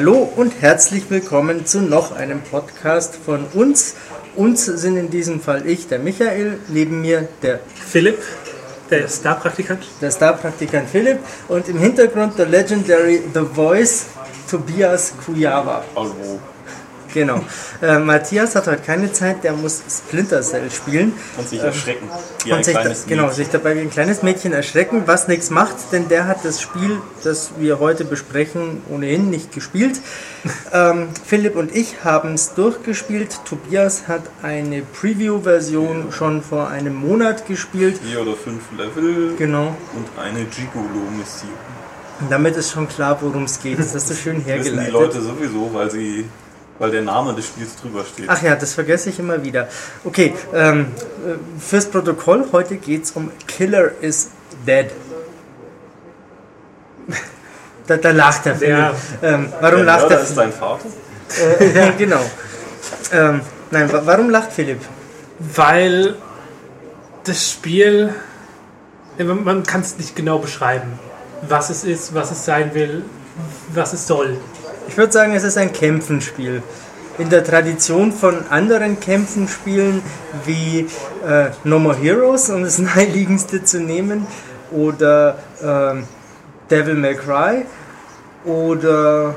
Hallo und herzlich willkommen zu noch einem Podcast von uns. Uns sind in diesem Fall ich, der Michael, neben mir der Philipp, der Star-Praktikant. Der Star-Praktikant Philipp und im Hintergrund der Legendary The Voice Tobias Kujawa. Hallo. Genau. Äh, Matthias hat heute keine Zeit, der muss Splinter Cell spielen. Und sich erschrecken. Wie und sich, da, genau, sich dabei wie ein kleines Mädchen erschrecken, was nichts macht, denn der hat das Spiel, das wir heute besprechen, ohnehin nicht gespielt. ähm, Philipp und ich haben es durchgespielt. Tobias hat eine Preview-Version schon vor einem Monat gespielt. Vier oder fünf Level. Genau. Und eine Gigolo-Mission. Damit ist schon klar, worum es geht. Das hast du schön hergeleitet. Das wissen die Leute sowieso, weil sie weil der Name des Spiels drüber steht. Ach ja, das vergesse ich immer wieder. Okay, ähm, äh, fürs Protokoll, heute geht es um Killer is Dead. da, da, lacht er. Ja. Ähm, warum der lacht Mörder er? ist dein Vater? Äh, ja, genau. Ähm, nein, warum lacht Philipp? Weil das Spiel, man kann es nicht genau beschreiben, was es ist, was es sein will, was es soll. Ich würde sagen, es ist ein Kämpfenspiel. In der Tradition von anderen Kämpfenspielen wie äh, No More Heroes, um das naheliegendste zu nehmen, oder äh, Devil May Cry oder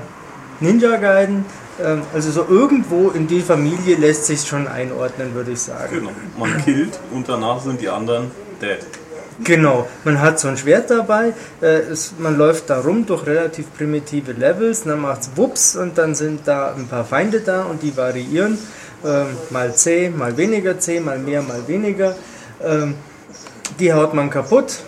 Ninja Gaiden. Äh, also so irgendwo in die Familie lässt sich schon einordnen, würde ich sagen. Genau. Man killt und danach sind die anderen dead. Genau, man hat so ein Schwert dabei, äh, es, man läuft da rum durch relativ primitive Levels, dann macht es Wups und dann sind da ein paar Feinde da und die variieren, ähm, mal C, mal weniger C, mal mehr, mal weniger. Ähm, die haut man kaputt,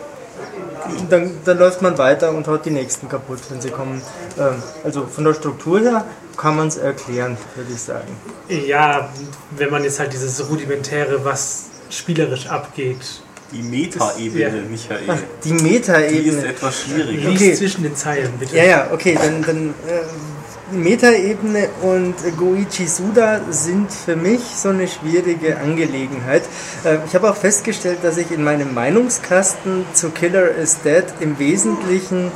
dann, dann, läuft man weiter und haut die nächsten kaputt, wenn sie kommen. Ähm, also von der Struktur her kann man es erklären, würde ich sagen. Ja, wenn man jetzt halt dieses Rudimentäre, was spielerisch abgeht, die Metaebene, ja. Michael. Ach, die Metaebene. Die ist etwas schwieriger. Okay. zwischen den Zeilen, bitte. Ja, ja, okay, dann, dann äh, Metaebene und Goichi Suda sind für mich so eine schwierige Angelegenheit. Äh, ich habe auch festgestellt, dass ich in meinem Meinungskasten zu Killer is Dead im Wesentlichen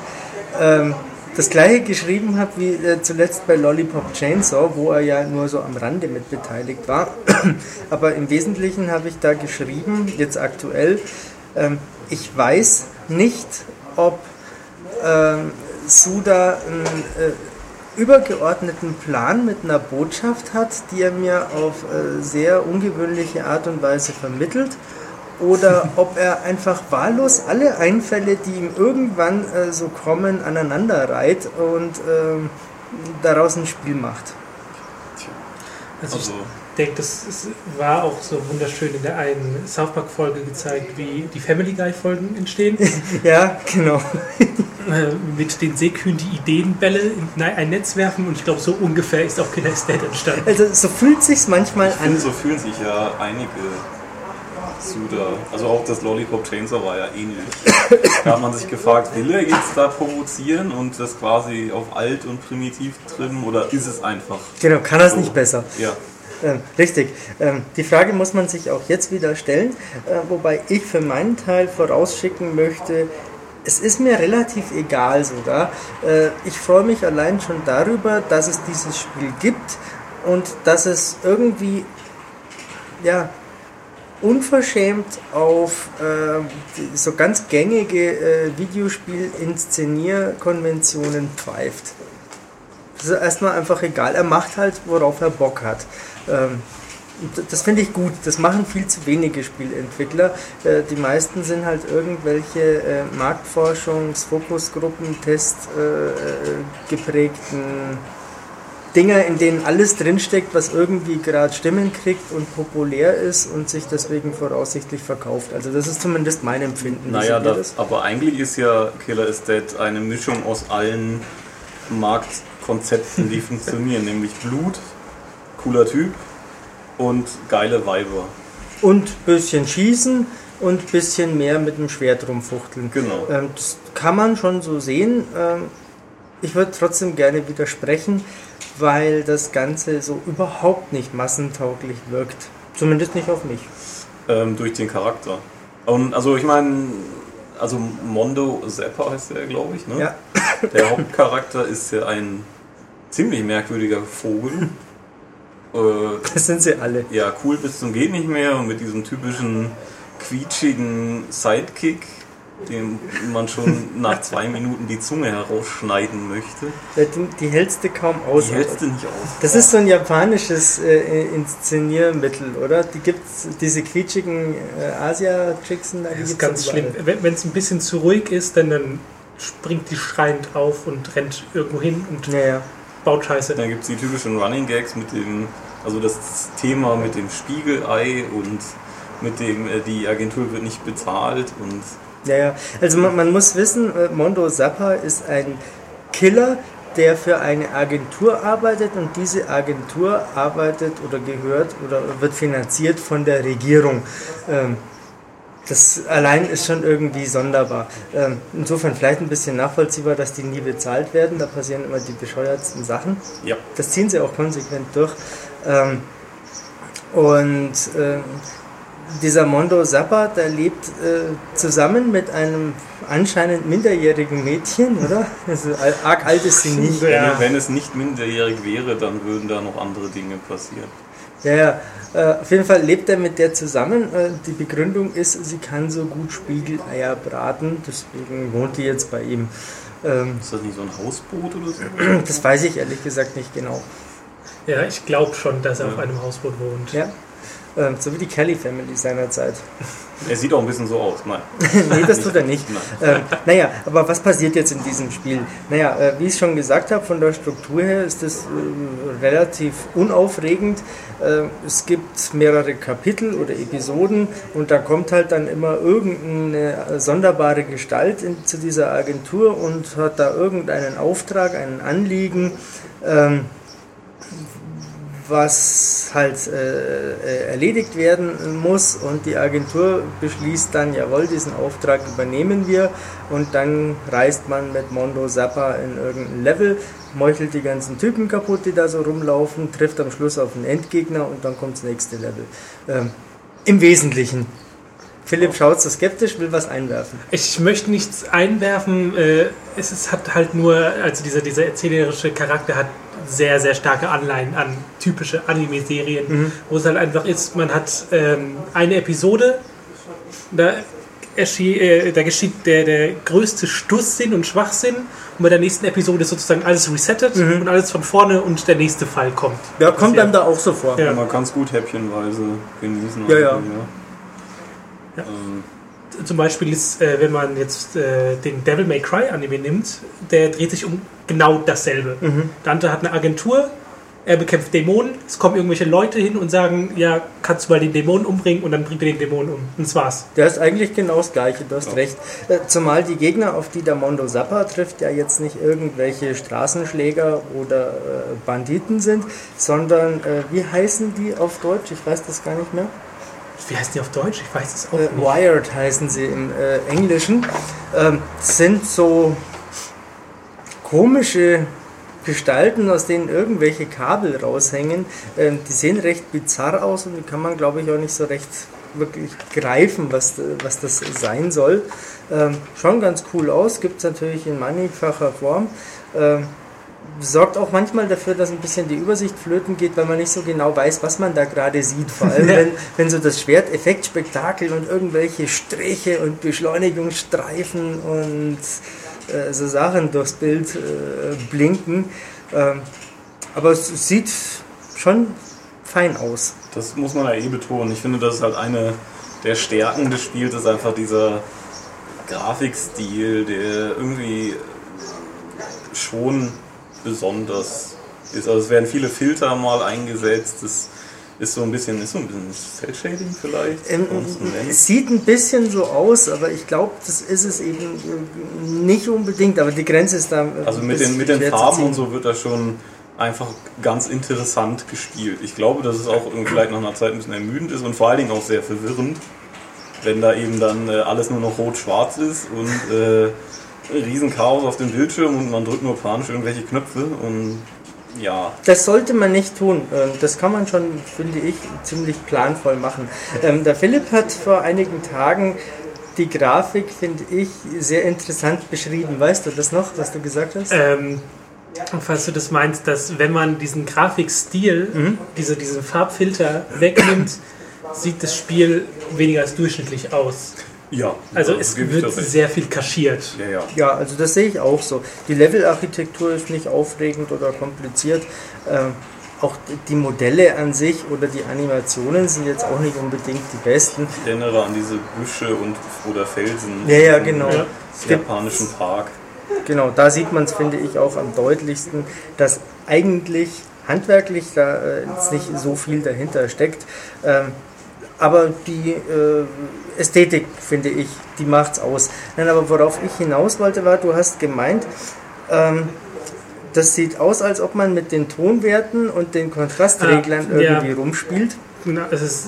ähm, das gleiche geschrieben habe wie äh, zuletzt bei Lollipop Chainsaw, wo er ja nur so am Rande mit beteiligt war. Aber im Wesentlichen habe ich da geschrieben, jetzt aktuell, ähm, ich weiß nicht, ob ähm, Suda einen äh, übergeordneten Plan mit einer Botschaft hat, die er mir auf äh, sehr ungewöhnliche Art und Weise vermittelt oder ob er einfach wahllos alle Einfälle, die ihm irgendwann äh, so kommen, aneinander reiht und äh, daraus ein Spiel macht. Also, also ich denke, das war auch so wunderschön in der einen South Park Folge gezeigt, wie die Family Guy Folgen entstehen. ja, genau. Äh, mit den Seekühen die Ideenbälle in ein Netz werfen und ich glaube, so ungefähr ist auch Killer State entstanden. Also so fühlt sich manchmal ich an. so fühlen sich ja einige Suda. Also auch das Lollipop Chainsaw war ja ähnlich. da hat man sich gefragt, will er jetzt da provozieren und das quasi auf alt und primitiv trimmen oder ist es einfach? Genau, kann es so? nicht besser. Ja. Ähm, richtig. Ähm, die Frage muss man sich auch jetzt wieder stellen, äh, wobei ich für meinen Teil vorausschicken möchte, es ist mir relativ egal sogar. Äh, ich freue mich allein schon darüber, dass es dieses Spiel gibt und dass es irgendwie ja, unverschämt auf äh, so ganz gängige äh, Videospiel-Inszenierkonventionen pfeift. Das ist erstmal einfach egal. Er macht halt, worauf er Bock hat. Ähm, das finde ich gut. Das machen viel zu wenige Spielentwickler. Äh, die meisten sind halt irgendwelche äh, Marktforschungs-, Fokusgruppen, Test äh, äh geprägten Dinger, in denen alles drinsteckt, was irgendwie gerade Stimmen kriegt und populär ist und sich deswegen voraussichtlich verkauft. Also das ist zumindest mein Empfinden. Naja, das, aber eigentlich ist ja Killer is Dead eine Mischung aus allen Marktkonzepten, die funktionieren, nämlich Blut, cooler Typ und geile Weiber. Und bisschen schießen und bisschen mehr mit dem Schwert rumfuchteln. Genau. Ähm, das kann man schon so sehen. Ich würde trotzdem gerne widersprechen weil das Ganze so überhaupt nicht massentauglich wirkt. Zumindest nicht auf mich. Ähm, durch den Charakter. Und also ich meine, also Mondo Zappa heißt der, glaube ich, ne? Ja. Der Hauptcharakter ist ja ein ziemlich merkwürdiger Vogel. Äh, Das sind sie alle. ja, cool bis zum geht nicht mehr und mit diesem typischen quietschigen Sidekick, dem man schon nach zwei Minuten die Zunge herausschneiden möchte. Die, die hältst du kaum aus. Die hältst du nicht aus. Das ist so ein japanisches äh, Inszeniermittel, oder? Die gibt's, diese quietschigen äh, Asia-Chicks, da, Das ist ganz schlimm. Wenn es ein bisschen zu ruhig ist, dann, dann springt die schreiend auf und rennt irgendwo hin und Ja, ja. baut Scheiße. Dann gibt es die typischen Running Gags mit dem, also das Thema mit dem Spiegelei und mit dem, äh, die Agentur wird nicht bezahlt und Ja, ja. Also man, man muss wissen, äh, Mondo Zappa ist ein Killer, der für eine Agentur arbeitet und diese Agentur arbeitet oder gehört oder wird finanziert von der Regierung. Ähm, das allein ist schon irgendwie sonderbar. Ähm, insofern vielleicht ein bisschen nachvollziehbar, dass die nie bezahlt werden. Da passieren immer die bescheuertsten Sachen. ja. Das ziehen sie auch konsequent durch. Ähm, und ähm, dieser Mondo Zappa, der lebt äh, zusammen mit einem anscheinend minderjährigen Mädchen, oder? Also al- arg alt ist sie nicht. Ja. Wenn, wenn es nicht minderjährig wäre, dann würden da noch andere Dinge passieren. Ja, ja. Äh, auf jeden Fall lebt er mit der zusammen. Äh, die Begründung ist, sie kann so gut Spiegeleier braten, deswegen wohnt die jetzt bei ihm. Ähm, Ist das nicht so ein Hausboot oder so? das weiß ich ehrlich gesagt nicht genau. Ja, ich glaube schon, dass er Ja. auf einem Hausboot wohnt. Ja. Ähm, so wie die Kelly Family seinerzeit. Er sieht auch ein bisschen so aus. Nein. nee, das tut er nicht. Ähm, naja, aber was passiert jetzt in diesem Spiel? Naja, äh, wie ich schon gesagt habe, von der Struktur her ist es äh, relativ unaufregend. Äh, es gibt mehrere Kapitel oder Episoden und da kommt halt dann immer irgendeine äh, sonderbare Gestalt in, zu dieser Agentur und hat da irgendeinen Auftrag, einen Anliegen. Ähm, was halt äh, äh, erledigt werden muss und die Agentur beschließt dann, jawohl, diesen Auftrag übernehmen wir und dann reist man mit Mondo Zappa in irgendein Level, meuchelt die ganzen Typen kaputt, die da so rumlaufen, trifft am Schluss auf einen Endgegner und dann kommt das nächste Level. Ähm, Im Wesentlichen. Philipp schaut so skeptisch, will was einwerfen. Ich möchte nichts einwerfen. Äh, es ist, hat halt nur, also dieser, dieser erzählerische Charakter hat sehr, sehr starke Anleihen an typische Anime-Serien, wo es halt einfach ist, man hat ähm, eine Episode, da, erschie, äh, da geschieht der, der größte Stusszinn und Schwachsinn und bei der nächsten Episode ist sozusagen alles resettet und alles von vorne und der nächste Fall kommt. Ja, kommt Ja. einem da auch so vor. Ja. Man kann es gut häppchenweise genießen. Ja, ja. Also, Ja. Ähm, Zum Beispiel ist, äh, wenn man jetzt äh, den Devil May Cry Anime nimmt, der dreht sich um genau dasselbe. Dante hat eine Agentur, er bekämpft Dämonen, es kommen irgendwelche Leute hin und sagen, ja, kannst du mal den Dämonen umbringen und dann bringt er den Dämonen um. Und das war's. Der ist eigentlich genau das Gleiche, du hast Ja. recht. Äh, Zumal die Gegner, auf die der Mondo Zappa trifft, ja jetzt nicht irgendwelche Straßenschläger oder äh, Banditen sind, sondern, äh, wie heißen die auf Deutsch? Ich weiß das gar nicht mehr. Wie heißt die auf Deutsch? Ich weiß es auch Äh, nicht. Wired heißen sie im äh, Englischen. Ähm, sind so komische Gestalten, aus denen irgendwelche Kabel raushängen. Ähm, die sehen recht bizarr aus und die kann man, glaube ich, auch nicht so recht wirklich greifen, was, was das sein soll. Ähm, schauen ganz cool aus, gibt es natürlich in mannigfacher Form. Ähm, sorgt auch manchmal dafür, dass ein bisschen die Übersicht flöten geht, weil man nicht so genau weiß, was man da gerade sieht. Vor allem, wenn, wenn so das Schwert Effektspektakel und irgendwelche Striche und Beschleunigungsstreifen und äh, so Sachen durchs Bild äh, blinken. Ähm, aber es sieht schon fein aus. Das muss man ja eh betonen. Ich finde, das ist halt eine der Stärken des Spiels, ist einfach dieser Grafikstil, der irgendwie schon besonders ist. Also es werden viele Filter mal eingesetzt. Das ist so ein bisschen, ist so ein bisschen Cell-Shading vielleicht. Ähm, es sieht ein bisschen so aus, aber ich glaube, das ist es eben äh, nicht unbedingt. Aber die Grenze ist da. äh, Also mit den, mit den Farben und so wird das schon einfach ganz interessant gespielt. Ich glaube, dass es auch vielleicht nach einer Zeit ein bisschen ermüdend ist und vor allen Dingen auch sehr verwirrend, wenn da eben dann äh, alles nur noch rot-schwarz ist und äh, riesen Chaos auf dem Bildschirm und man drückt nur panisch irgendwelche Knöpfe und ja, Das sollte man nicht tun. Ähm, Das kann man schon, finde ich, ziemlich planvoll machen. Ähm, Der Philipp hat vor einigen Tagen die Grafik, finde ich, sehr interessant beschrieben. Weißt du das noch, was du gesagt hast? Ähm, falls du das meinst, dass wenn man diesen Grafikstil, diese, diesen Farbfilter wegnimmt, sieht das Spiel weniger als durchschnittlich aus. Ja, Also da es wird sehr viel kaschiert. Ja, ja. Ja, also das sehe ich auch so. Die Levelarchitektur ist nicht aufregend oder kompliziert. Ähm, auch die Modelle an sich oder die Animationen sind jetzt auch nicht unbedingt die besten. Ich erinnere an diese Büsche und oder Felsen Ja, ja, im genau. Ja. japanischen Park. Genau, da sieht man es, finde ich, auch am deutlichsten, dass eigentlich handwerklich da äh, jetzt nicht so viel dahinter steckt. Ähm, aber die äh, Ästhetik, finde ich, die macht's aus. Nein, aber worauf ich hinaus wollte, war, du hast gemeint, ähm, das sieht aus, als ob man mit den Tonwerten und den Kontrastreglern Ah, ja. irgendwie rumspielt. Na, Es, ist,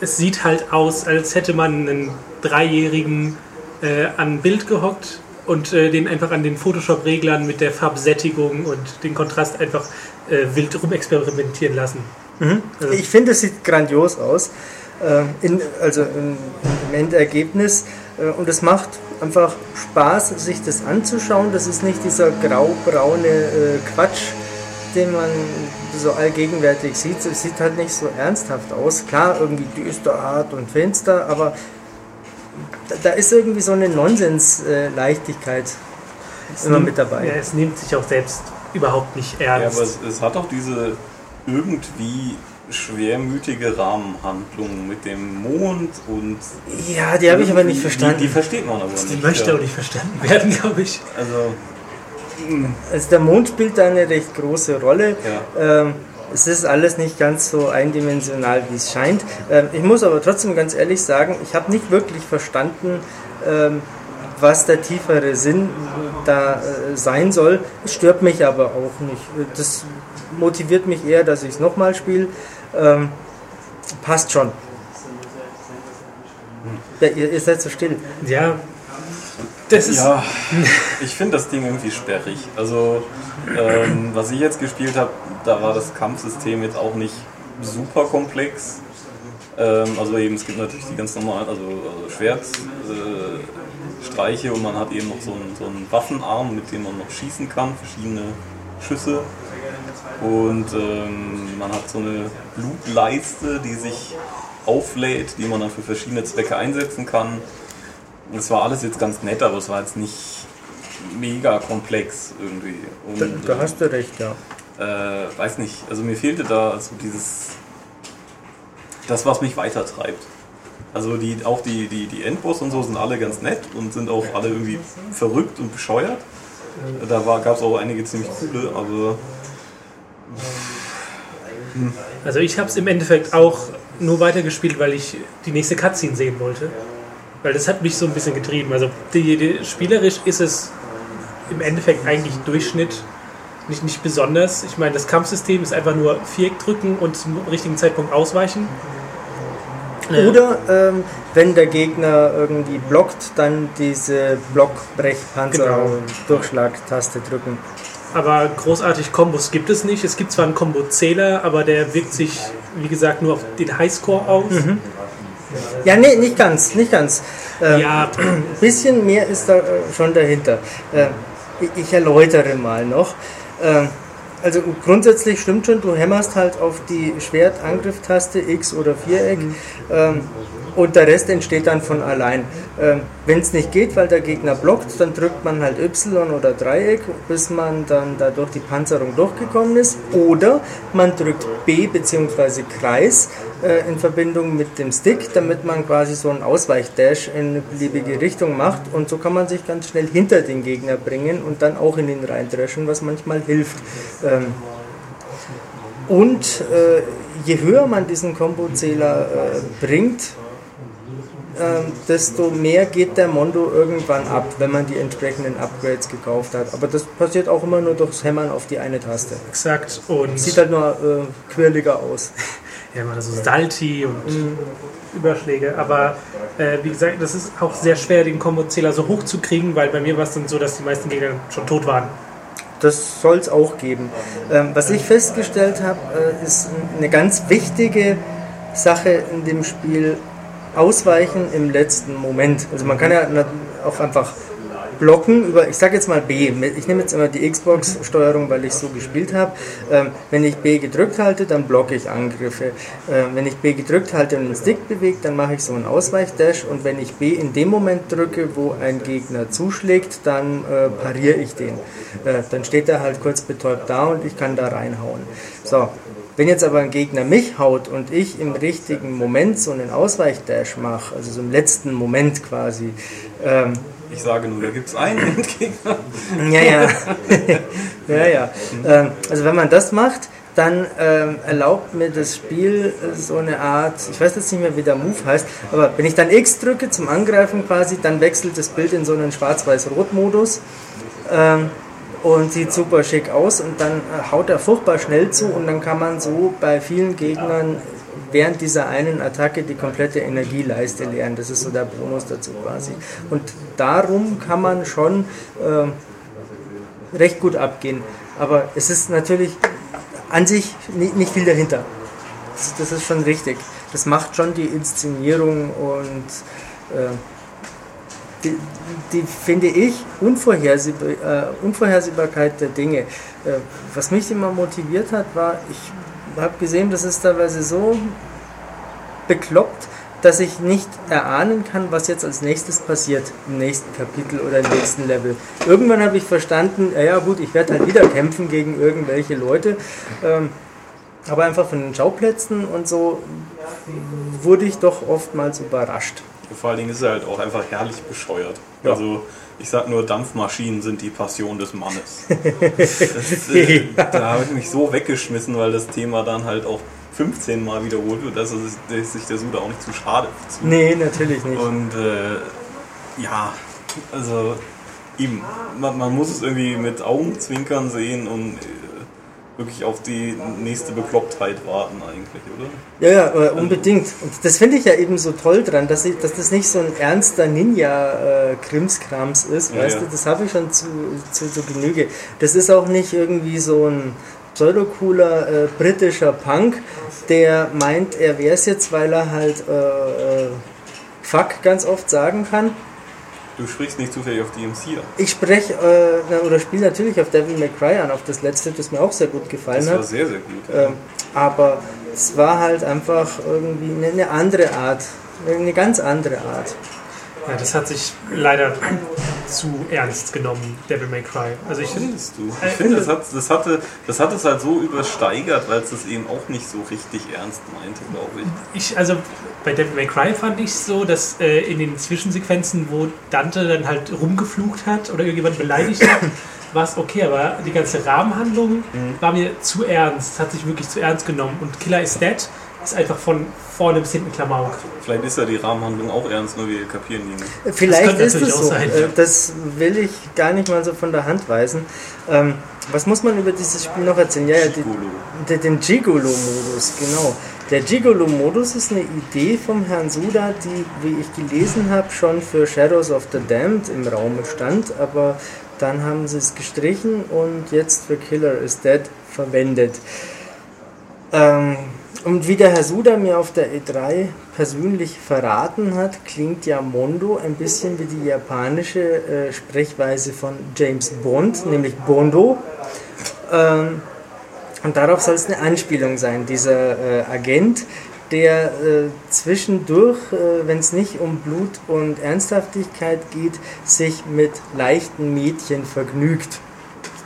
es sieht halt aus, als hätte man einen Dreijährigen äh, an Bild gehockt und äh, den einfach an den Photoshop-Reglern mit der Farbsättigung und den Kontrast einfach äh, wild rumexperimentieren lassen. Also- Ich finde, es sieht grandios aus, in, also im, im Endergebnis. Äh, und es macht einfach Spaß, sich das anzuschauen. Das ist nicht dieser grau-braune äh, Quatsch, den man so allgegenwärtig sieht. Es sieht halt nicht so ernsthaft aus. Klar, irgendwie düster, hart und finster, aber da, da ist irgendwie so eine Nonsens-Leichtigkeit immer nimmt- mit dabei. Ja, es nimmt sich auch selbst überhaupt nicht Ja, ernst. aber es, es hat auch diese irgendwie schwermütige Rahmenhandlung mit dem Mond und Ja, die habe ich aber nicht Die, verstanden. die versteht man aber die nicht. möchte ja. auch nicht verstanden werden, glaube ich. Also, Also der Mond spielt da eine recht große Rolle. ja. Ähm, es ist alles nicht ganz so eindimensional, wie es scheint. Ähm, ich muss aber trotzdem ganz ehrlich sagen, ich habe nicht wirklich verstanden, ähm, was der tiefere Sinn da äh, sein soll. Es stört mich aber auch nicht. Das motiviert mich eher, dass ich es nochmal spiele. Ähm, passt schon. Ja, ihr, ihr seid so still. Ja, das ist. Ja, ich finde das Ding irgendwie sperrig. Also, ähm, was ich jetzt gespielt habe, da war das Kampfsystem jetzt auch nicht super komplex. Ähm, also eben, es gibt natürlich die ganz normalen, also, also Schwertstreiche äh, Streiche und man hat eben noch so einen, so einen Waffenarm, mit dem man noch schießen kann, verschiedene Schüsse. Und ähm, man hat so eine Blutleiste, die sich auflädt, die man dann für verschiedene Zwecke einsetzen kann. Es war alles jetzt ganz nett, aber es war jetzt nicht mega komplex irgendwie. Und, Da, da hast du recht, ja. äh, weiß nicht, also mir fehlte da so dieses, das was mich weitertreibt. Also die, auch die, die, die Endboss und so sind alle ganz nett und sind auch alle irgendwie verrückt und bescheuert. Da gab es auch einige ziemlich coole, aber Also ich habe es im Endeffekt auch nur weitergespielt, weil ich die nächste Cutscene sehen wollte. Weil das hat mich so ein bisschen getrieben. Also die, die, spielerisch ist es im Endeffekt eigentlich Durchschnitt, nicht, nicht besonders. Ich meine, das Kampfsystem ist einfach nur Viereck drücken und zum richtigen Zeitpunkt ausweichen. Äh, Oder ähm, wenn der Gegner irgendwie blockt, dann diese Blockbrech-Panzer-Durchschlagtaste drücken. Aber großartig Kombos gibt es nicht. Es gibt zwar einen Kombo-Zähler, aber der wirkt sich, wie gesagt, nur auf den Highscore aus. Ja, nee, nicht ganz, nicht ganz. Ähm, Ja, Ein bisschen mehr ist da äh, schon dahinter. Äh, ich, ich erläutere mal noch. Ähm, also grundsätzlich stimmt schon, du hämmerst halt auf die Schwertangrifftaste X oder Viereck ähm, und der Rest entsteht dann von allein. Ähm, Wenn es nicht geht, weil der Gegner blockt, dann drückt man halt Y oder Dreieck, bis man dann da durch die Panzerung durchgekommen ist. Oder man drückt B bzw. Kreis äh, in Verbindung mit dem Stick, damit man quasi so einen Ausweichdash in eine beliebige Richtung macht. Und so kann man sich ganz schnell hinter den Gegner bringen und dann auch in ihn reindreschen, was manchmal hilft. Ähm, und äh, je höher man diesen Kombozähler äh, bringt, ähm, desto mehr geht der Mondo irgendwann ab, wenn man die entsprechenden Upgrades gekauft hat. Aber das passiert auch immer nur durchs Hämmern auf die eine Taste. exakt. Und Sieht halt nur äh, quirliger aus. ja, man hat so Salti und Überschläge. Aber äh, wie gesagt, das ist auch sehr schwer, den Kombo-Zähler so hoch zu kriegen, weil bei mir war es dann so, dass die meisten Gegner schon tot waren. Das soll es auch geben. Ähm, was ich festgestellt habe, äh, ist eine ganz wichtige Sache in dem Spiel, Ausweichen im letzten Moment. Also man kann ja auch einfach blocken über, ich sage jetzt mal B. Ich nehme jetzt immer die Xbox-Steuerung, weil ich so gespielt habe. Ähm, wenn ich B gedrückt halte, dann blocke ich Angriffe. Ähm, wenn ich B gedrückt halte und den Stick bewegt, dann mache ich so einen Ausweichdash. Und wenn ich B in dem Moment drücke, wo ein Gegner zuschlägt, dann äh, pariere ich den. Äh, dann steht er halt kurz betäubt da und ich kann da reinhauen. So, wenn jetzt aber ein Gegner mich haut und ich im richtigen Moment so einen Ausweichdash mache, also so im letzten Moment quasi. Ähm, ich sage nur, da gibt es einen Endgegner. Ja, ja. ja, ja. Ähm, also wenn man das macht, dann ähm, erlaubt mir das Spiel so eine Art, ich weiß jetzt nicht mehr, wie der Move heißt, aber wenn ich dann X drücke zum Angreifen quasi, dann wechselt das Bild in so einen Schwarz-Weiß-Rot-Modus. Ähm, und sieht super schick aus und dann äh, haut er furchtbar schnell zu und dann kann man so bei vielen Gegnern während dieser einen Attacke die komplette Energieleiste leeren. Das ist so der Bonus dazu quasi. Und darum kann man schon äh, recht gut abgehen. Aber es ist natürlich an sich nicht viel dahinter. Das, das ist schon richtig. Das macht schon die Inszenierung und äh, die, die finde ich, Unvorhersehbar, äh, Unvorhersehbarkeit der Dinge. Äh, was mich immer motiviert hat, war, ich habe gesehen, das ist teilweise so bekloppt, dass ich nicht erahnen kann, was jetzt als nächstes passiert im nächsten Kapitel oder im nächsten Level. Irgendwann habe ich verstanden, ja, gut, ich werde halt wieder kämpfen gegen irgendwelche Leute. Ähm, aber einfach von den Schauplätzen und so wurde ich doch oftmals überrascht. Vor allen Dingen ist er halt auch einfach herrlich bescheuert. Ja. Also ich sag nur, Dampfmaschinen sind die Passion des Mannes. das, äh, da habe ich mich so weggeschmissen, weil das Thema dann halt auch 15 Mal wiederholt wird, dass, es, sich der Suda auch nicht zu schade zieht. Nee, natürlich nicht. Und äh, ja, also ihm, man, man, muss es irgendwie mit Augenzwinkern sehen und äh, wirklich auf die nächste Beklopptheit warten eigentlich, oder? Ja, ja, unbedingt. Und das finde ich ja eben so toll dran, dass, ich, dass das nicht so ein ernster Ninja-Krimskrams ist, ja, weißt ja. du, das habe ich schon zu, zu, zu, Genüge. Das ist auch nicht irgendwie so ein pseudocooler äh, britischer Punk, der meint, er wäre es jetzt, weil er halt äh, äh, Fuck ganz oft sagen kann Du sprichst nicht zufällig auf DMC an. Ich spreche äh, oder spiele natürlich auf Devil May Cry an, auf das letzte, das mir auch sehr gut gefallen hat. Das war sehr, sehr gut. Ja. Ähm, aber es war halt einfach irgendwie eine, eine andere Art, eine ganz andere Art. Ja, das hat sich leider zu ernst genommen, Devil May Cry. Also ich findest du? Ich äh, finde, das hat, das, hatte, das hat es halt so übersteigert, weil es das eben auch nicht so richtig ernst meinte, glaube ich. ich. Also bei Devil May Cry fand ich so, dass äh, in den Zwischensequenzen, wo Dante dann halt rumgeflucht hat oder irgendjemand beleidigt hat, war es okay, aber die ganze Rahmenhandlung mhm. war mir zu ernst, hat sich wirklich zu ernst genommen. Und Killer is Dead ist einfach von vorne bis hinten Klamauk. Vielleicht ist ja die Rahmenhandlung auch ernst, nur wir kapieren die nicht. Vielleicht das ist es so. Sein, ja. Äh, das will ich gar nicht mal so von der Hand weisen. Ähm, was muss man über dieses Spiel noch erzählen? Ja, ja, die, den Gigolo-Modus, genau. Der Gigolo-Modus ist eine Idee vom Herrn Suda, die, wie ich gelesen habe, schon für Shadows of the Damned im Raum stand, aber dann haben sie es gestrichen und jetzt für Killer is Dead verwendet. Ähm, und wie der Herr Suda mir auf der E3 persönlich verraten hat, klingt ja Mondo ein bisschen wie die japanische äh, Sprechweise von James Bond, nämlich Bondo. Ähm, und darauf soll es eine Anspielung sein, dieser äh, Agent, der äh, zwischendurch, äh, wenn es nicht um Blut und Ernsthaftigkeit geht, sich mit leichten Mädchen vergnügt.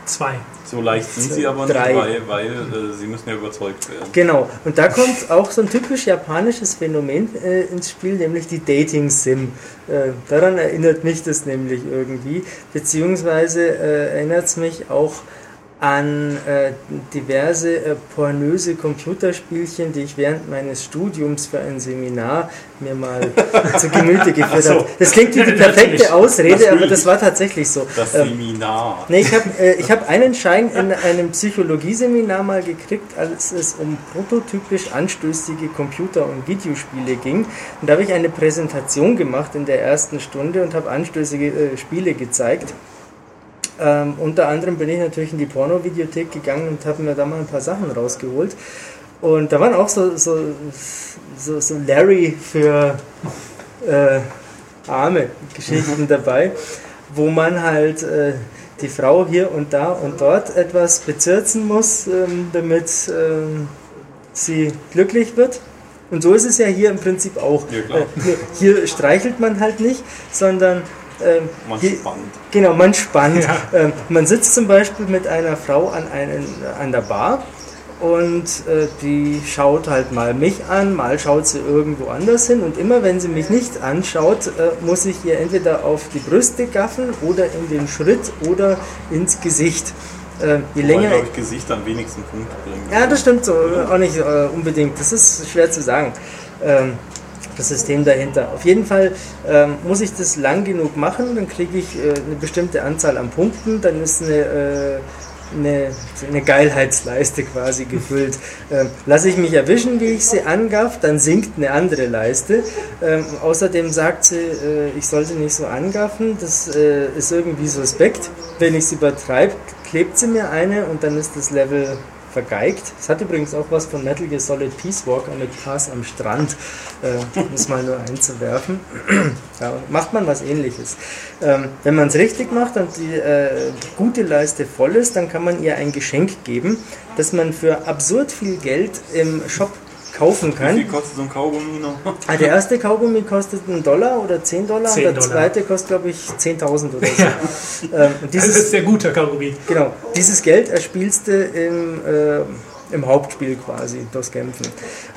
Zwei. So leicht sind sie aber nicht, weil, weil äh, sie müssen ja überzeugt werden. Genau, und da kommt auch so ein typisch japanisches Phänomen äh, ins Spiel, nämlich die Dating-Sim. Äh, daran erinnert mich das nämlich irgendwie, beziehungsweise äh, erinnert es mich auch an äh, diverse äh, pornöse Computerspielchen, die ich während meines Studiums für ein Seminar mir mal zu Gemüte geführt so. habe. Das klingt wie die perfekte Ausrede, aber das war tatsächlich so. Das ähm, Seminar. Nee, ich habe äh, hab einen Schein in einem Psychologieseminar mal gekriegt, als es um prototypisch anstößige Computer- und Videospiele ging. Und da habe ich eine Präsentation gemacht in der ersten Stunde und habe anstößige äh, Spiele gezeigt. Ähm, unter anderem bin ich natürlich in die Porno-Videothek gegangen und habe mir da mal ein paar Sachen rausgeholt. Und da waren auch so, so, so, so Larry für äh, arme Geschichten dabei, wo man halt äh, die Frau hier und da und dort etwas bezirzen muss, ähm, damit ähm, sie glücklich wird. Und so ist es ja hier im Prinzip auch. Ja. Äh, hier streichelt man halt nicht, sondern ähm, Man hier- spannt. Genau, man spannt. Ja. Ähm, man sitzt zum Beispiel mit einer Frau an, einen, an der Bar und äh, die schaut halt mal mich an, mal schaut sie irgendwo anders hin und immer wenn sie mich nicht anschaut, äh, muss ich ihr entweder auf die Brüste gaffen oder in den Schritt oder ins Gesicht. Äh, je Wobei, länger. glaube ich, Gesicht am wenigsten Punkte bringen. Ja, das stimmt so, äh, auch nicht äh, unbedingt. Das ist schwer zu sagen. Ähm, das System dahinter. Auf jeden Fall ähm, muss ich das lang genug machen, dann kriege ich äh, eine bestimmte Anzahl an Punkten, dann ist eine, äh, eine, eine Geilheitsleiste quasi gefüllt. Ähm, lasse ich mich erwischen, wie ich sie angaff, dann sinkt eine andere Leiste. Ähm, außerdem sagt sie, äh, ich sollte nicht so angaffen, das äh, ist irgendwie suspekt. Wenn ich es übertreibe, klebt sie mir eine und dann ist das Level vergeigt. Es hat übrigens auch was von Metal Gear Solid Peace Walker mit Pass am Strand, äh, um es mal nur einzuwerfen. ja, macht man was ähnliches. Ähm, wenn man es richtig macht und die äh, gute Leiste voll ist, dann kann man ihr ein Geschenk geben, das man für absurd viel Geld im Shop kaufen Wie kann. viel kostet so ein Kaugummi noch? Ah, der erste Kaugummi kostet einen Dollar oder 10 Dollar 10 und der Dollar. zweite kostet, glaube ich, 10.000 oder so. Ja. Ähm, und Das dieses, ist sehr guter Kaugummi. Genau, dieses Geld erspielst du im, äh, im Hauptspiel quasi, das Kämpfen.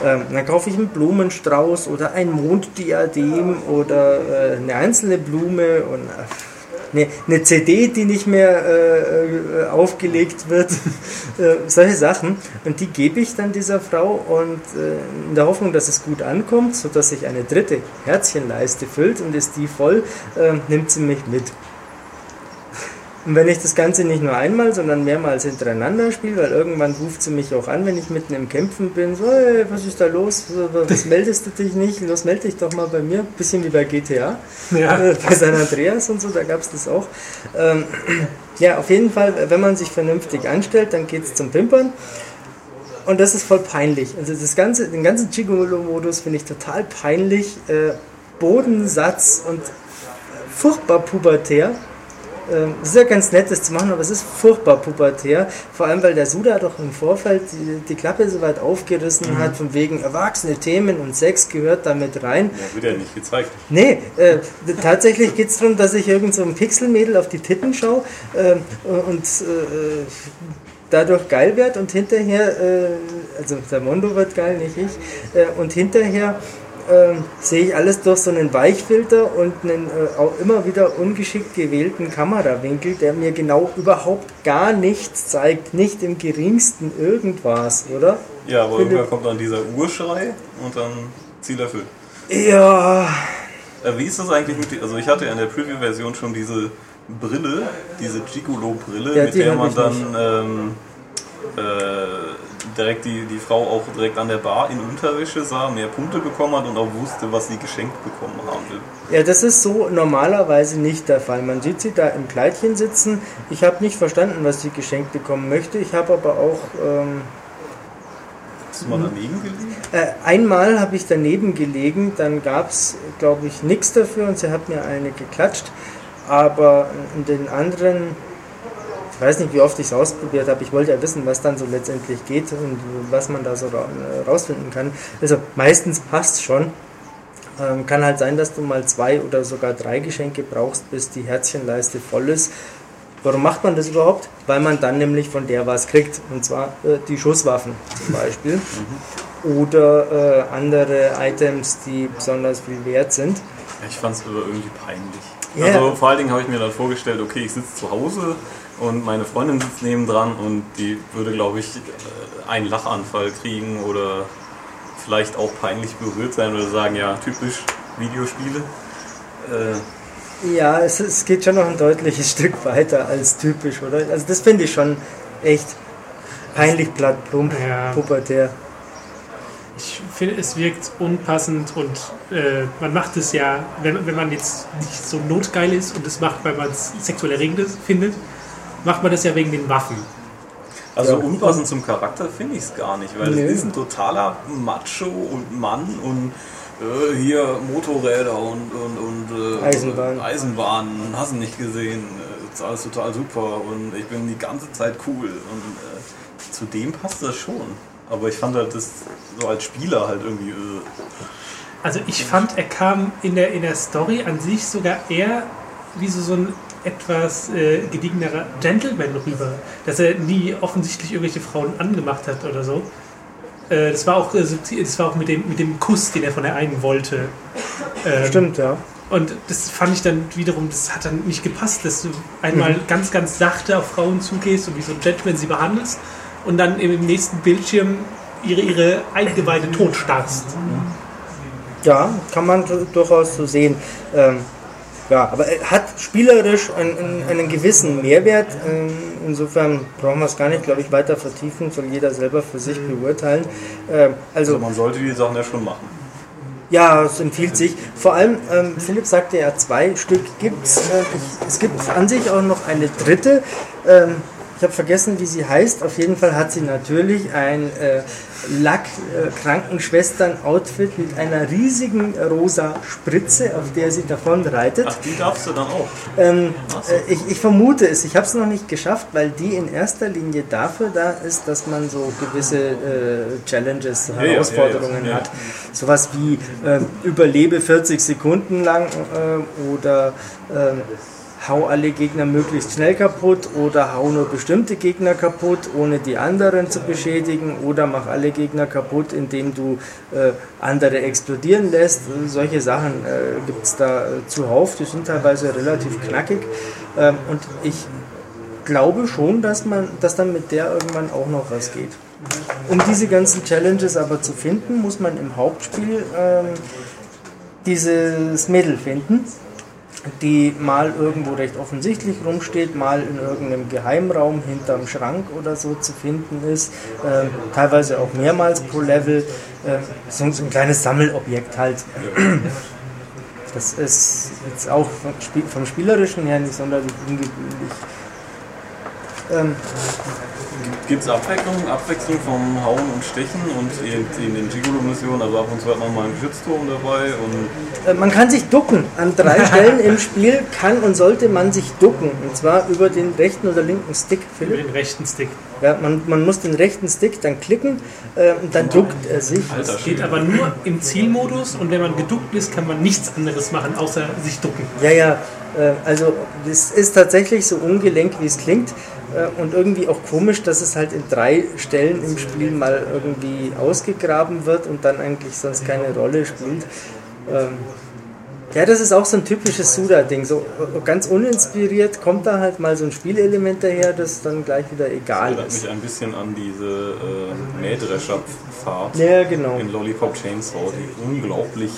Ähm, dann kaufe ich einen Blumenstrauß oder ein Monddiadem oder äh, eine einzelne Blume und äh, eine, eine CD, die nicht mehr äh, äh, aufgelegt wird. äh, solche Sachen. Und die gebe ich dann dieser Frau und äh, in der Hoffnung, dass es gut ankommt, sodass sich eine dritte Herzchenleiste füllt und ist die voll, nimmt sie mich mit. Und wenn ich das Ganze nicht nur einmal, sondern mehrmals hintereinander spiele, weil irgendwann ruft sie mich auch an, wenn ich mitten im Kämpfen bin, so, hey, was ist da los? Was meldest du dich nicht? Los, melde dich doch mal bei mir. Bisschen wie bei GTA, Ja. äh, bei San Andreas und so, da gab es das auch. Ähm, ja, auf jeden Fall, wenn man sich vernünftig anstellt, dann geht es zum Pimpern. Und das ist voll peinlich. Also das ganze, den ganzen Gigolo-Modus finde ich total peinlich. Äh, Bodensatz und furchtbar pubertär. Ähm, Es ist ja ganz nett, das zu machen, aber es ist furchtbar pubertär. Vor allem, weil der Suda doch im Vorfeld die, die Klappe so weit aufgerissen hat, von wegen erwachsene Themen und Sex gehört damit rein. Ja, wird ja nicht gezeigt. Nee, äh, tatsächlich geht es darum, dass ich irgend so ein Pixelmädel auf die Titten schaue äh, und äh, dadurch geil werd und hinterher, äh, also der Mondo wird geil, nicht ich, äh, und hinterher äh, sehe ich alles durch so einen Weichfilter und einen äh, auch immer wieder ungeschickt gewählten Kamerawinkel, der mir genau überhaupt gar nichts zeigt, nicht im geringsten irgendwas, oder? Ja, aber Philipp. irgendwann kommt dann dieser Urschrei und dann Ziel erfüllt. Ja, Äh, wie ist das eigentlich mit, also ich hatte ja in der Preview-Version schon diese Brille, diese Gigolo-Brille, Ja, mit die der man dann ähm, äh, direkt die, die Frau auch direkt an der Bar in Unterwäsche sah, mehr Punkte bekommen hat und auch wusste, was sie geschenkt bekommen haben will. Ja, das ist so normalerweise nicht der Fall. Man sieht sie da im Kleidchen sitzen. Ich habe nicht verstanden, was sie geschenkt bekommen möchte. Ich habe aber auch ähm, Hast du mal daneben gelegen? äh, einmal habe ich daneben gelegen. Dann gab es, glaube ich, nichts dafür und sie hat mir eine geklatscht. Aber in den anderen, ich weiß nicht, wie oft ich es ausprobiert habe. Ich wollte ja wissen, was dann so letztendlich geht und was man da so äh, rausfinden kann. Also meistens passt schon. Ähm, kann halt sein, dass du mal zwei oder sogar drei Geschenke brauchst, bis die Herzchenleiste voll ist. Warum macht man das überhaupt? Weil man dann nämlich von der was kriegt. Und zwar äh, die Schusswaffen zum Beispiel. Oder äh, andere Items, die besonders viel wert sind. Ich fand es aber irgendwie peinlich. Ja. Also vor allen Dingen habe ich mir dann vorgestellt, okay, ich sitze zu Hause und meine Freundin sitzt nebendran und die würde, glaube ich, äh, einen Lachanfall kriegen oder vielleicht auch peinlich berührt sein oder sagen, ja, typisch Videospiele. Äh, Ja, es, es geht schon noch ein deutliches Stück weiter als typisch, oder? Also das finde ich schon echt peinlich platt, plump, Ja. pubertär. Ich finde, es wirkt unpassend und äh, man macht es ja, wenn, wenn man jetzt nicht so notgeil ist und es macht, weil man es sexuell erregend ist- findet, macht man das ja wegen den Waffen. also Ja. unpassend zum Charakter finde ich es gar nicht, weil Nö. es ist ein totaler Macho und Mann und äh, hier Motorräder und, und, und äh, Eisenbahn. Eisenbahnen, hast du nicht gesehen. Ist alles total super und ich bin die ganze Zeit cool. Und äh, zu dem passt das schon. Aber ich fand halt das so als Spieler halt irgendwie. Äh, Also ich fand, er kam in der, in der Story an sich sogar eher wie so, so ein etwas äh, gediegenerer Gentleman rüber. Dass er nie offensichtlich irgendwelche Frauen angemacht hat oder so. Äh, das war auch, äh, das war auch mit, dem, mit dem Kuss, den er von der einen wollte. Ähm, Stimmt, ja. Und das fand ich dann wiederum, das hat dann nicht gepasst, dass du einmal ganz, ganz sachte auf Frauen zugehst und wie so ein Gentleman sie behandelst und dann im nächsten Bildschirm ihre, ihre Eingeweide totstarrst. Ja, kann man du- durchaus so sehen. Ähm, ja, aber er hat spielerisch einen, einen, gewissen Mehrwert. Ähm, insofern brauchen wir es gar nicht, glaube ich, weiter vertiefen. Soll jeder selber für sich beurteilen. Ähm, also also, man sollte die Sachen ja schon machen. ja, es empfiehlt sich. Vor allem, ähm, Philipp sagte ja, zwei Stück gibt's. Äh, ich, es gibt an sich auch noch eine dritte. Ähm, ich habe vergessen, wie sie heißt. Auf jeden Fall hat sie natürlich ein äh, Lack-Krankenschwestern-Outfit mit einer riesigen rosa Spritze, auf der sie davon reitet. Ach, die darfst du dann auch. Ähm, äh, ich, ich vermute es, ich habe es noch nicht geschafft, weil die in erster Linie dafür da ist, dass man so gewisse äh, Challenges, ja, Herausforderungen ja, ja. hat. Sowas wie äh, überlebe 40 Sekunden lang äh, oder ähm, hau alle Gegner möglichst schnell kaputt oder hau nur bestimmte Gegner kaputt, ohne die anderen zu beschädigen oder mach alle Gegner kaputt, indem du äh, andere explodieren lässt. Solche Sachen äh, gibt es da äh, zuhauf, die sind teilweise relativ knackig ähm, und ich glaube schon, dass man, dass dann mit der irgendwann auch noch was geht. Um diese ganzen Challenges aber zu finden, muss man im Hauptspiel ähm, dieses Mädel finden, die mal irgendwo recht offensichtlich rumsteht, mal in irgendeinem Geheimraum hinterm Schrank oder so zu finden ist, ähm, teilweise auch mehrmals pro Level, so so ein kleines Sammelobjekt halt. Das ist jetzt auch vom, Spiel, vom Spielerischen her nicht sonderlich ungewöhnlich. Ähm, Gibt es Abwechslung, Abwechslung vom Hauen und Stechen und in, in den Gigolo-Missionen, also ab und zu hat man mal einen Geschützturm dabei und Äh, Man kann sich ducken. An drei Stellen im Spiel kann und sollte man sich ducken. Und zwar über den rechten oder linken Stick, Über Philipp. den rechten Stick. Ja, man, man muss den rechten Stick dann klicken äh, und dann duckt er sich. Alter Das geht aber nur im Zielmodus und wenn man geduckt ist, kann man nichts anderes machen, außer sich ducken. Ja, ja. Äh, also es ist tatsächlich so ungelenk, wie es klingt. Äh, und irgendwie auch komisch, dass es halt in drei Stellen im Spiel mal irgendwie ausgegraben wird und dann eigentlich sonst keine Rolle spielt. Ähm, ja, das ist auch so ein typisches Suda-Ding. So äh, ganz uninspiriert kommt da halt mal so ein Spielelement daher, das dann gleich wieder egal Erinnert ist. mich ein bisschen an diese äh, Mähdrescher-Fahrt Ja, genau. in Lollipop Chainsaw, die unglaublich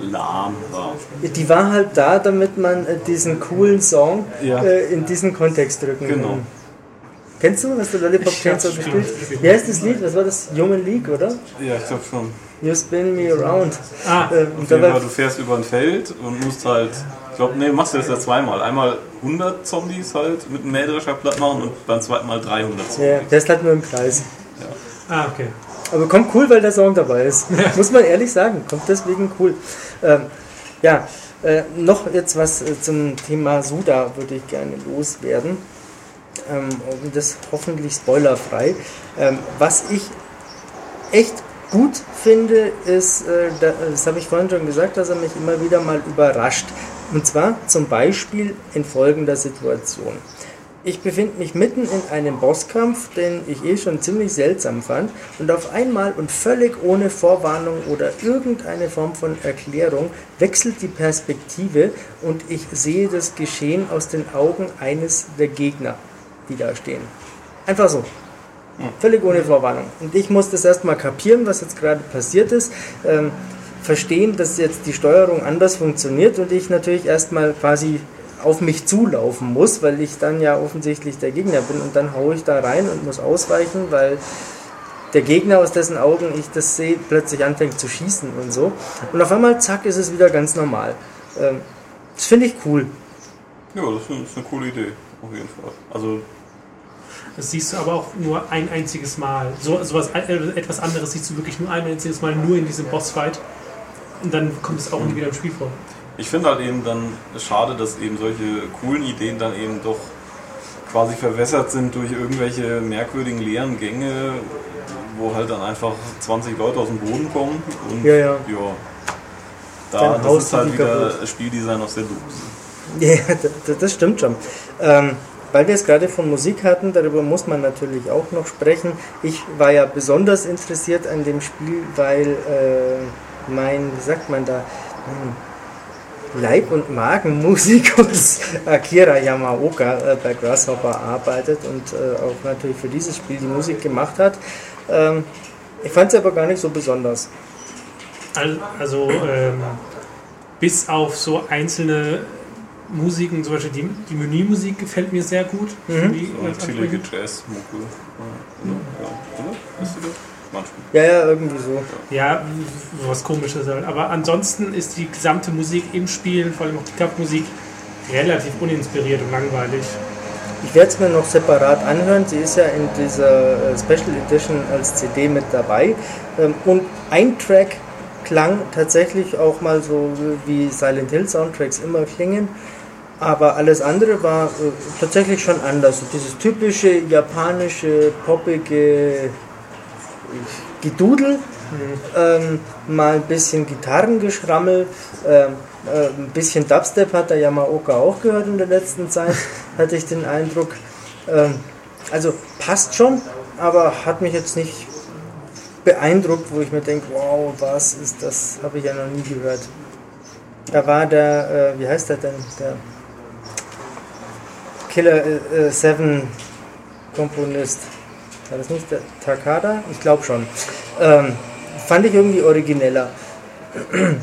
lahm war. Die war halt da, damit man äh, diesen coolen Song Ja. äh, in diesen Kontext drücken Genau. kann. Kennst du, hast du Lollipop Chainsaw gespielt? Wie heißt das Lied? Was war das? Human League, oder? Ja, ich glaube schon. You spin me around. Ah, Äh, und dabei, du fährst über ein Feld und musst halt, ich glaube, nee, machst du das ja zweimal. Einmal 100 Zombies halt mit einem Mähdrescher platt machen und beim zweiten Mal 300 ja, Zombies. der ist halt nur im Kreis. ah, okay. Aber kommt cool, weil der Song dabei ist. Muss man ehrlich sagen. Kommt deswegen cool. Ähm, ja, äh, noch jetzt was äh, zum Thema Suda würde ich gerne loswerden. Ähm, und das hoffentlich spoilerfrei. Ähm, was ich echt gut finde, ist, äh, da, das habe ich vorhin schon gesagt, dass er mich immer wieder mal überrascht. Und zwar zum Beispiel in folgender Situation. Ich befinde mich mitten in einem Bosskampf, den ich eh schon ziemlich seltsam fand, und auf einmal und völlig ohne Vorwarnung oder irgendeine Form von Erklärung wechselt die Perspektive und ich sehe das Geschehen aus den Augen eines der Gegner, die da stehen. Einfach so. Völlig ohne Vorwarnung. Und ich muss das erstmal kapieren, was jetzt gerade passiert ist. Ähm, verstehen, dass jetzt die Steuerung anders funktioniert und ich natürlich erstmal quasi auf mich zulaufen muss, weil ich dann ja offensichtlich der Gegner bin und dann haue ich da rein und muss ausweichen, weil der Gegner, aus dessen Augen ich das sehe, plötzlich anfängt zu schießen und so. Und auf einmal, zack, ist es wieder ganz normal. Ähm, das finde ich cool. Ja, das ist eine, coole Idee, auf jeden Fall. Also, Das siehst du aber auch nur ein einziges Mal. So, sowas, äh, etwas anderes siehst du wirklich nur ein einziges Mal, nur in diesem Bossfight. und dann kommt es auch nie wieder im Spiel vor. Ich finde halt eben dann schade, dass eben solche coolen Ideen dann eben doch quasi verwässert sind durch irgendwelche merkwürdigen leeren Gänge, wo halt dann einfach 20 Leute aus dem Boden kommen und Ja, ja. Da, Dann das ist halt wieder kaputt. Spieldesign aus der Dose. Ja, das, das stimmt schon. Ähm, weil wir es gerade von Musik hatten, darüber muss man natürlich auch noch sprechen. Ich war ja besonders interessiert an dem Spiel, weil äh, mein, wie sagt man da, hm, Leib- und Magenmusikus Akira Yamaoka äh, bei Grasshopper arbeitet und äh, auch natürlich für dieses Spiel die Musik gemacht hat. Ähm, ich fand es aber gar nicht so besonders. Al- Also ähm, bis auf so einzelne Musiken, zum Beispiel die, die Menümusik gefällt mir sehr gut. Mhm. Die, So eine chillige Jazz-Mucke. Ja, oder? Wisst ihr das? Manchmal. Ja, ja, irgendwie so. Ja, was komisches halt. Aber ansonsten ist die gesamte Musik im Spiel, vor allem auch die Kampfmusik, relativ uninspiriert und langweilig. Ich werde es mir noch separat anhören. Sie ist ja in dieser äh, Special Edition als CD mit dabei. Ähm, Und ein Track klang tatsächlich auch mal so, wie Silent Hill Soundtracks immer klingen. Aber alles andere war äh, tatsächlich schon anders. Dieses typische japanische, poppige Gedudel, ähm, mal ein bisschen Gitarrengeschrammel, ähm, äh, ein bisschen Dubstep hat der Yamaoka auch gehört in der letzten Zeit, hatte ich den Eindruck. Ähm, also passt schon, aber hat mich jetzt nicht beeindruckt, wo ich mir denke, wow, was ist das, habe ich ja noch nie gehört. Da war der, äh, wie heißt der denn, der Killer 7 Komponist. War das nicht der Takada? Ich glaube schon. Ähm, fand ich irgendwie origineller.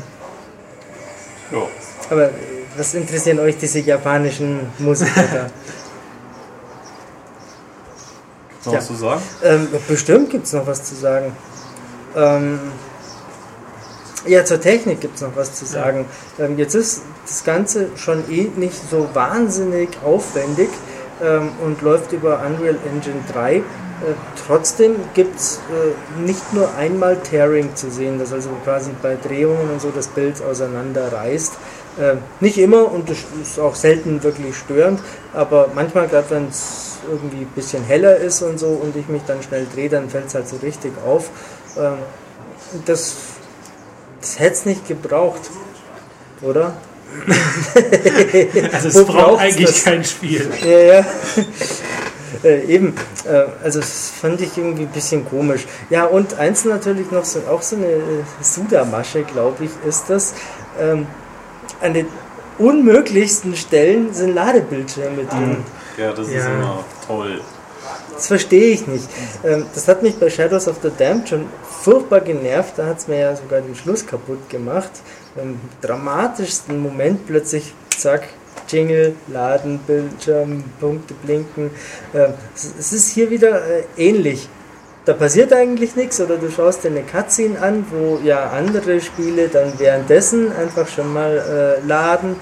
Ja. Aber äh, was interessieren euch diese japanischen Musiker da? Noch Ja. was zu sagen? Ähm, bestimmt gibt es noch was zu sagen. Ähm, ja, zur Technik gibt es noch was zu sagen. Ähm, jetzt ist das Ganze schon eh nicht so wahnsinnig aufwendig ähm, und läuft über Unreal Engine 3. Äh, trotzdem gibt es äh, nicht nur einmal Tearing zu sehen, dass also quasi bei Drehungen und so das Bild auseinanderreißt. Äh, nicht immer und das ist auch selten wirklich störend, aber manchmal, gerade wenn es irgendwie ein bisschen heller ist und so und ich mich dann schnell drehe, dann fällt es halt so richtig auf. Ähm, das das hätte es nicht gebraucht, oder? Also es braucht eigentlich das? kein Spiel. Ja, ja. Äh, eben. Äh, also das fand ich irgendwie ein bisschen komisch. Ja, und eins natürlich noch so, auch so eine äh, Suda-Masche, glaube ich, ist das. Ähm, an den unmöglichsten Stellen sind Ladebildschirme drin. Ja, das ist Ja. immer toll. Das verstehe ich nicht. Ähm, das hat mich bei Shadows of the Damned schon furchtbar genervt. Da hat es mir ja sogar den Schluss kaputt gemacht. Im dramatischsten Moment plötzlich, zack, Jingle, Laden, Bildschirm, Punkte blinken. Ähm, es- ist hier wieder äh, ähnlich. Da passiert eigentlich nichts oder du schaust dir eine Cutscene an, wo ja andere Spiele dann währenddessen einfach schon mal äh, laden.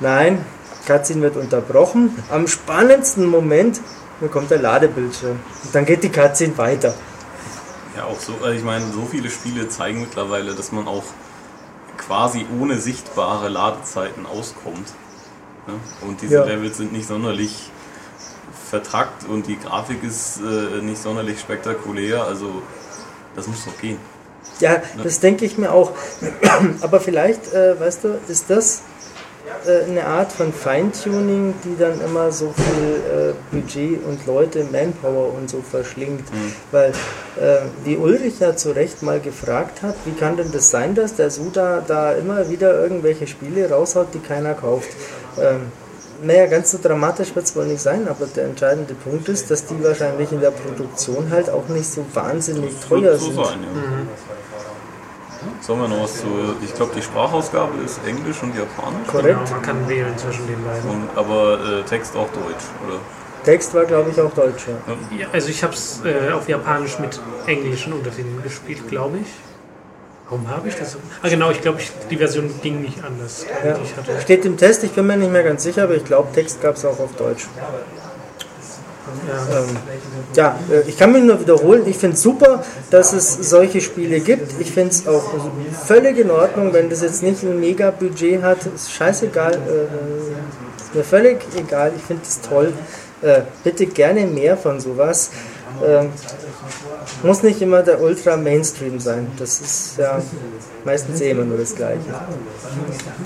Nein, Cutscene wird unterbrochen. Am spannendsten Moment kommt der Ladebildschirm. Und dann geht die Cutscene weiter. Ja, auch so, also ich meine, so viele Spiele zeigen mittlerweile, dass man auch quasi ohne sichtbare Ladezeiten auskommt. Ne? Und diese Ja. Levels sind nicht sonderlich vertrackt und die Grafik ist äh, nicht sonderlich spektakulär, also das muss doch gehen. Ja, das denke ich mir auch. Aber vielleicht, äh, weißt du, ist das äh, eine Art von Feintuning, die dann immer so viel äh, Budget und Leute, Manpower und so verschlingt. Weil, äh, wie Ulrich ja zu Recht mal gefragt hat, wie kann denn das sein, dass der Suda da immer wieder irgendwelche Spiele raushaut, die keiner kauft? Ähm, naja, ganz so dramatisch wird es wohl nicht sein, aber der entscheidende Punkt ist, dass die wahrscheinlich in der Produktion halt auch nicht so wahnsinnig teuer Wird so sind. sein, ja. Sollen wir noch was zu. Ich glaube, die Sprachausgabe ist Englisch und Japanisch. Korrekt. Genau, man kann wählen zwischen den beiden. Und, aber äh, Text auch Deutsch, oder? Text war, glaube ich, auch Deutsch. Ja. Ja, also ich habe es äh, auf Japanisch mit englischen Untertiteln gespielt, glaube ich. Warum habe ich das so? Ah genau, ich glaube, die Version ging nicht anders, Ja. die ich hatte. Steht im Test, ich bin mir nicht mehr ganz sicher, aber ich glaube, Text gab es auch auf Deutsch. Ja. Ähm, ja, äh, ich kann mich nur wiederholen. Ich finde es super, dass es solche Spiele gibt. Ich finde es auch völlig in Ordnung, wenn das jetzt nicht ein mega Budget hat. Ist scheißegal. Äh, ist mir völlig egal. Ich finde es toll. Äh, bitte gerne mehr von sowas. Ähm, muss nicht immer der Ultra Mainstream sein. Das ist ja meistens eh immer nur das Gleiche.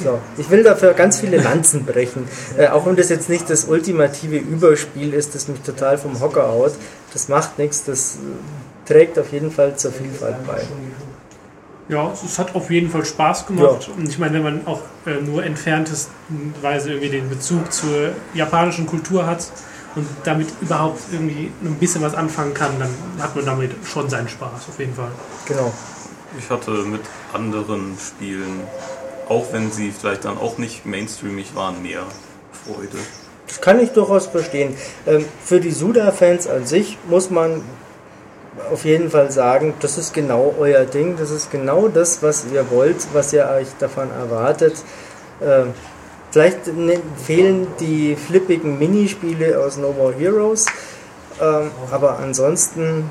So. Ich will dafür ganz viele Lanzen brechen. Äh, auch wenn das jetzt nicht das ultimative Überspiel ist, das mich total vom Hocker haut. Das macht nichts. Das äh, trägt auf jeden Fall zur Vielfalt bei. Ja, es hat auf jeden Fall Spaß gemacht. Und ich meine, wenn man auch äh, nur entferntestweise irgendwie den Bezug zur japanischen Kultur hat und damit überhaupt irgendwie ein bisschen was anfangen kann, dann hat man damit schon seinen Spaß, auf jeden Fall. Genau. Ich hatte mit anderen Spielen, auch wenn sie vielleicht dann auch nicht mainstreamig waren, mehr Freude. Das kann ich durchaus verstehen. Ähm, für die Suda-Fans an sich muss man auf jeden Fall sagen, das ist genau euer Ding, das ist genau das, was ihr wollt, was ihr euch davon erwartet. Vielleicht ne, fehlen die flippigen Minispiele aus No More Heroes, ähm, aber ansonsten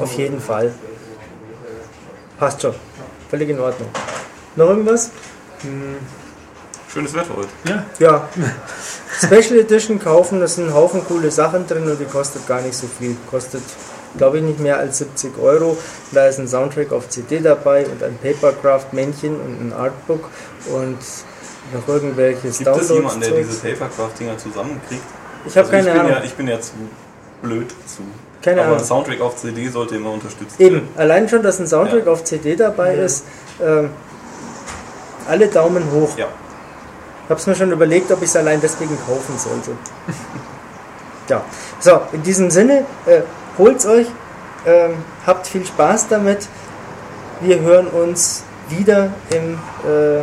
auf jeden Fall. Passt schon. Völlig in Ordnung. Noch irgendwas? Schönes Wetter heute. Ja, Ja. Special Edition kaufen, da sind ein Haufen coole Sachen drin und die kostet gar nicht so viel. Kostet, glaube ich, nicht mehr als 70 Euro. Da ist ein Soundtrack auf CD dabei und ein Papercraft-Männchen und ein Artbook und noch irgendwelches Gibt es jemanden, der Downloads. diese Papercraft-Dinger zusammenkriegt? Ich habe Also keine ich Ahnung. Ja, ich bin ja zu blöd zu. Keine Aber Ahnung. ein Soundtrack auf CD sollte immer unterstützt Eben, allein schon, dass ein Soundtrack Ja. auf CD dabei ist. Ähm, alle Daumen hoch. Ja. Ich habe es mir schon überlegt, ob ich es allein deswegen kaufen sollte. ja, so, in diesem Sinne, äh, holt's euch, ähm, habt viel Spaß damit. Wir hören uns wieder im äh,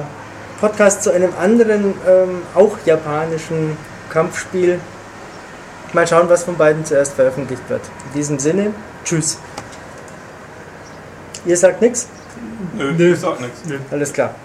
Podcast zu einem anderen, ähm, auch japanischen Kampfspiel. Mal schauen, was von beiden zuerst veröffentlicht wird. In diesem Sinne, tschüss. Ihr sagt nichts? Nö, Nö. ich sag nichts. Alles klar.